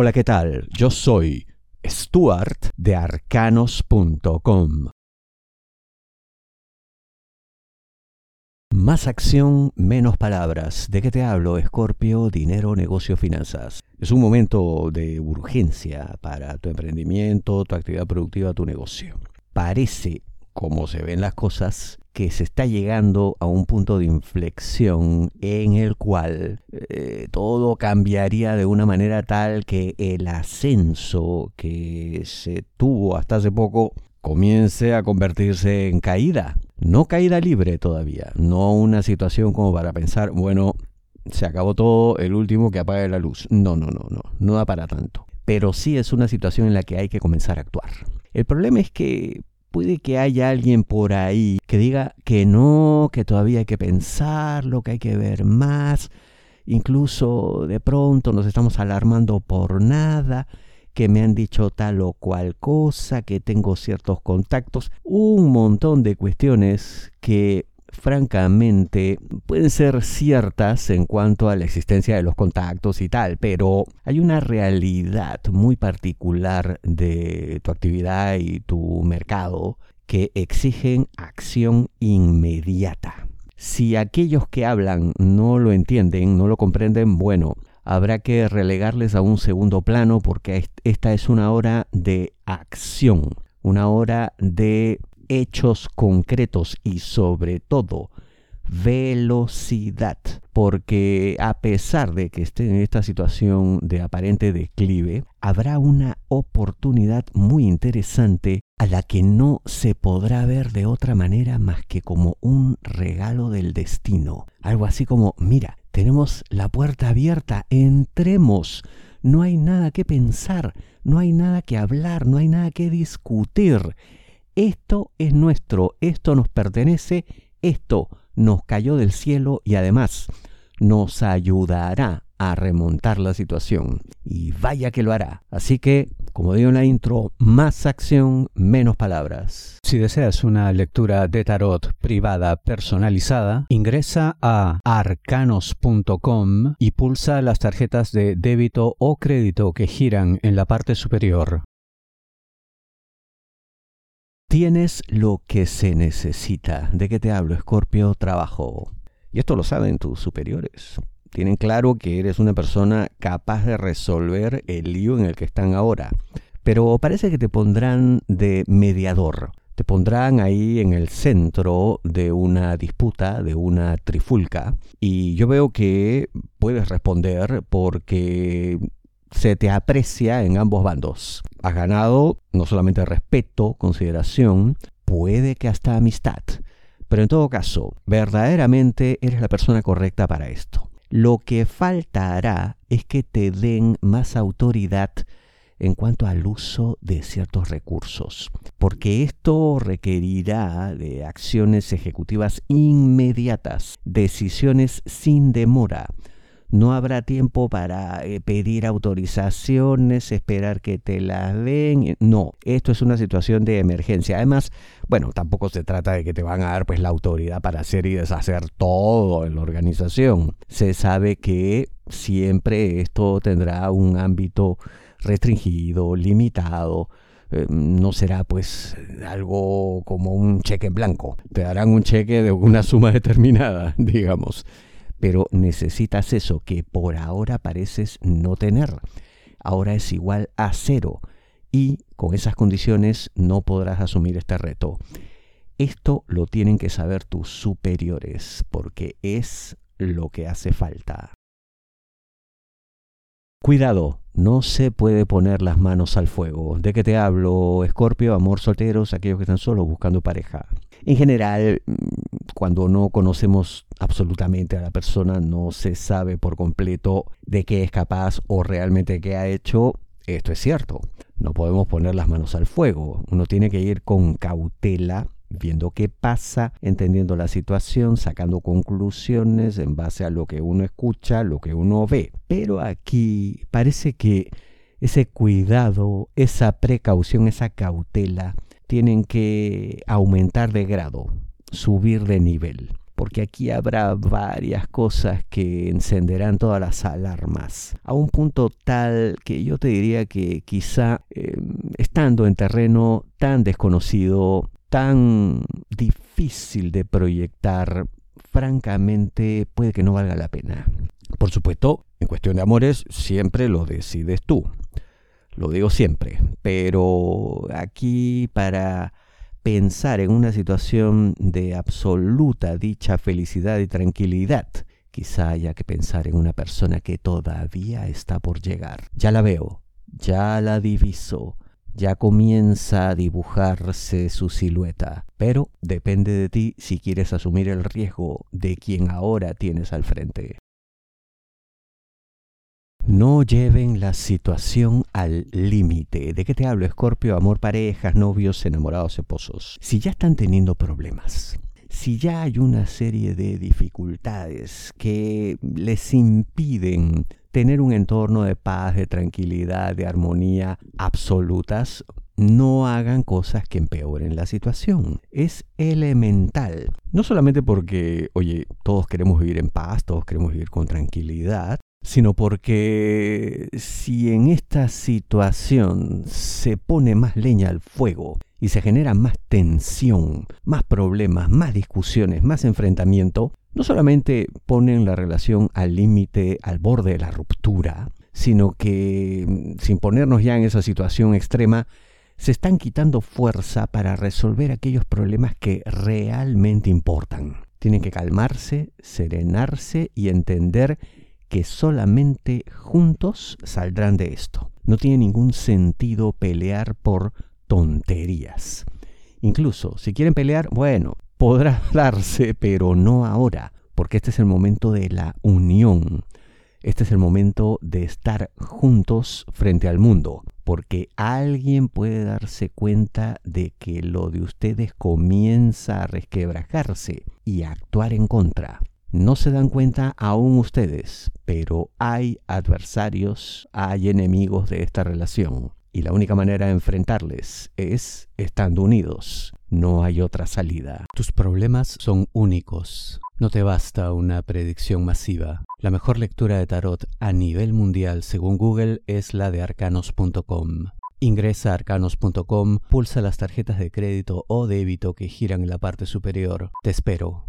Hola, ¿qué tal? Yo soy Stuart de arcanos.com. Más acción, menos palabras. ¿De qué te hablo, Escorpio? Dinero, negocio, finanzas. Es un momento de urgencia para tu emprendimiento, tu actividad productiva, tu negocio. Parece, como se ven las cosas, que se está llegando a un punto de inflexión en el cual eh, todo cambiaría de una manera tal que el ascenso que se tuvo hasta hace poco comience a convertirse en caída. No caída libre todavía, no una situación como para pensar, bueno, se acabó todo, el último que apague la luz. No, no, no, no, no da para tanto. Pero sí es una situación en la que hay que comenzar a actuar. El problema es que puede que haya alguien por ahí que diga que no, que todavía hay que pensarlo, que hay que ver más, incluso de pronto nos estamos alarmando por nada, que me han dicho tal o cual cosa, que tengo ciertos contactos, un montón de cuestiones que francamente pueden ser ciertas en cuanto a la existencia de los contactos y tal, pero hay una realidad muy particular de tu actividad y tu mercado que exigen acción inmediata. Si aquellos que hablan no lo entienden, no lo comprenden, bueno, habrá que relegarles a un segundo plano porque esta es una hora de acción, una hora de hechos concretos y sobre todo velocidad, porque a pesar de que esté en esta situación de aparente declive, habrá una oportunidad muy interesante a la que no se podrá ver de otra manera más que como un regalo del destino. Algo así como, mira, tenemos la puerta abierta, entremos. No hay nada que pensar, no hay nada que hablar, no hay nada que discutir esto es nuestro, esto nos pertenece, esto nos cayó del cielo y además nos ayudará a remontar la situación. Y vaya que lo hará. Así que, como digo en la intro, más acción, menos palabras. Si deseas una lectura de tarot privada personalizada, ingresa a arcanos.com y pulsa las tarjetas de débito o crédito que giran en la parte superior. Tienes lo que se necesita. ¿De qué te hablo, Escorpio? Trabajo. Y esto lo saben tus superiores. Tienen claro que eres una persona capaz de resolver el lío en el que están ahora. Pero parece que te pondrán de mediador. Te pondrán ahí en el centro de una disputa, de una trifulca. Y yo veo que puedes responder porque se te aprecia en ambos bandos. Has ganado no solamente respeto, consideración, puede que hasta amistad. Pero en todo caso, verdaderamente eres la persona correcta para esto. Lo que faltará es que te den más autoridad en cuanto al uso de ciertos recursos, porque esto requerirá de acciones ejecutivas inmediatas, decisiones sin demora, no habrá tiempo para eh, pedir autorizaciones, esperar que te las den. No, esto es una situación de emergencia. Además, bueno, tampoco se trata de que te van a dar pues la autoridad para hacer y deshacer todo en la organización. Se sabe que siempre esto tendrá un ámbito restringido, limitado. Eh, no será pues algo como un cheque en blanco. Te darán un cheque de una suma determinada, digamos pero necesitas eso que por ahora pareces no tener. Ahora es igual a cero y con esas condiciones no podrás asumir este reto. Esto lo tienen que saber tus superiores porque es lo que hace falta. Cuidado, no se puede poner las manos al fuego. ¿De qué te hablo, Escorpio? Amor solteros, aquellos que están solos buscando pareja. En general, cuando no conocemos absolutamente a la persona, no se sabe por completo de qué es capaz o realmente qué ha hecho. Esto es cierto. No podemos poner las manos al fuego. Uno tiene que ir con cautela viendo qué pasa, entendiendo la situación, sacando conclusiones en base a lo que uno escucha, lo que uno ve. Pero aquí parece que ese cuidado, esa precaución, esa cautela, tienen que aumentar de grado, subir de nivel. porque aquí habrá varias cosas que encenderán todas las alarmas, a un punto tal que yo te diría que quizá em, estando en terreno tan desconocido, tan difícil de proyectar, francamente puede que no valga la pena. Por supuesto, en cuestión de amores, siempre lo decides tú. Lo digo siempre, pero aquí para pensar en una situación de absoluta dicha, felicidad y tranquilidad, quizá haya que pensar en una persona que todavía está por llegar. Ya la veo, ya la diviso, ya comienza a dibujarse su silueta, pero depende de ti si quieres asumir el riesgo de quien ahora tienes al frente. No lleven la situación al límite. ¿De qué te hablo, Escorpio? Amor, parejas, novios, enamorados, esposos. Si ya están teniendo problemas, si ya hay una serie de dificultades que les impiden tener un entorno de paz, de tranquilidad, de armonía absolutas, no hagan cosas que empeoren la situación. Es elemental. No solamente porque, oye, todos queremos vivir en paz, todos queremos vivir con tranquilidad, sino porque si en esta situación se pone más leña al fuego y se genera más tensión, más problemas, más discusiones, más enfrentamiento, no solamente ponen la relación al límite, al borde de la ruptura, sino que sin ponernos ya en esa situación extrema, se están quitando fuerza para resolver aquellos problemas que realmente importan. Tienen que calmarse, serenarse y entender que solamente juntos saldrán de esto. No tiene ningún sentido pelear por tonterías. Incluso, si quieren pelear, bueno, podrá darse, pero no ahora, porque este es el momento de la unión. Este es el momento de estar juntos frente al mundo, porque alguien puede darse cuenta de que lo de ustedes comienza a resquebrajarse y a actuar en contra. No se dan cuenta aún ustedes, pero hay adversarios, hay enemigos de esta relación. Y la única manera de enfrentarles es estando unidos. No hay otra salida. Tus problemas son únicos. No te basta una predicción masiva. La mejor lectura de tarot a nivel mundial según Google es la de arcanos.com. Ingresa a arcanos.com, pulsa las tarjetas de crédito o débito que giran en la parte superior. Te espero.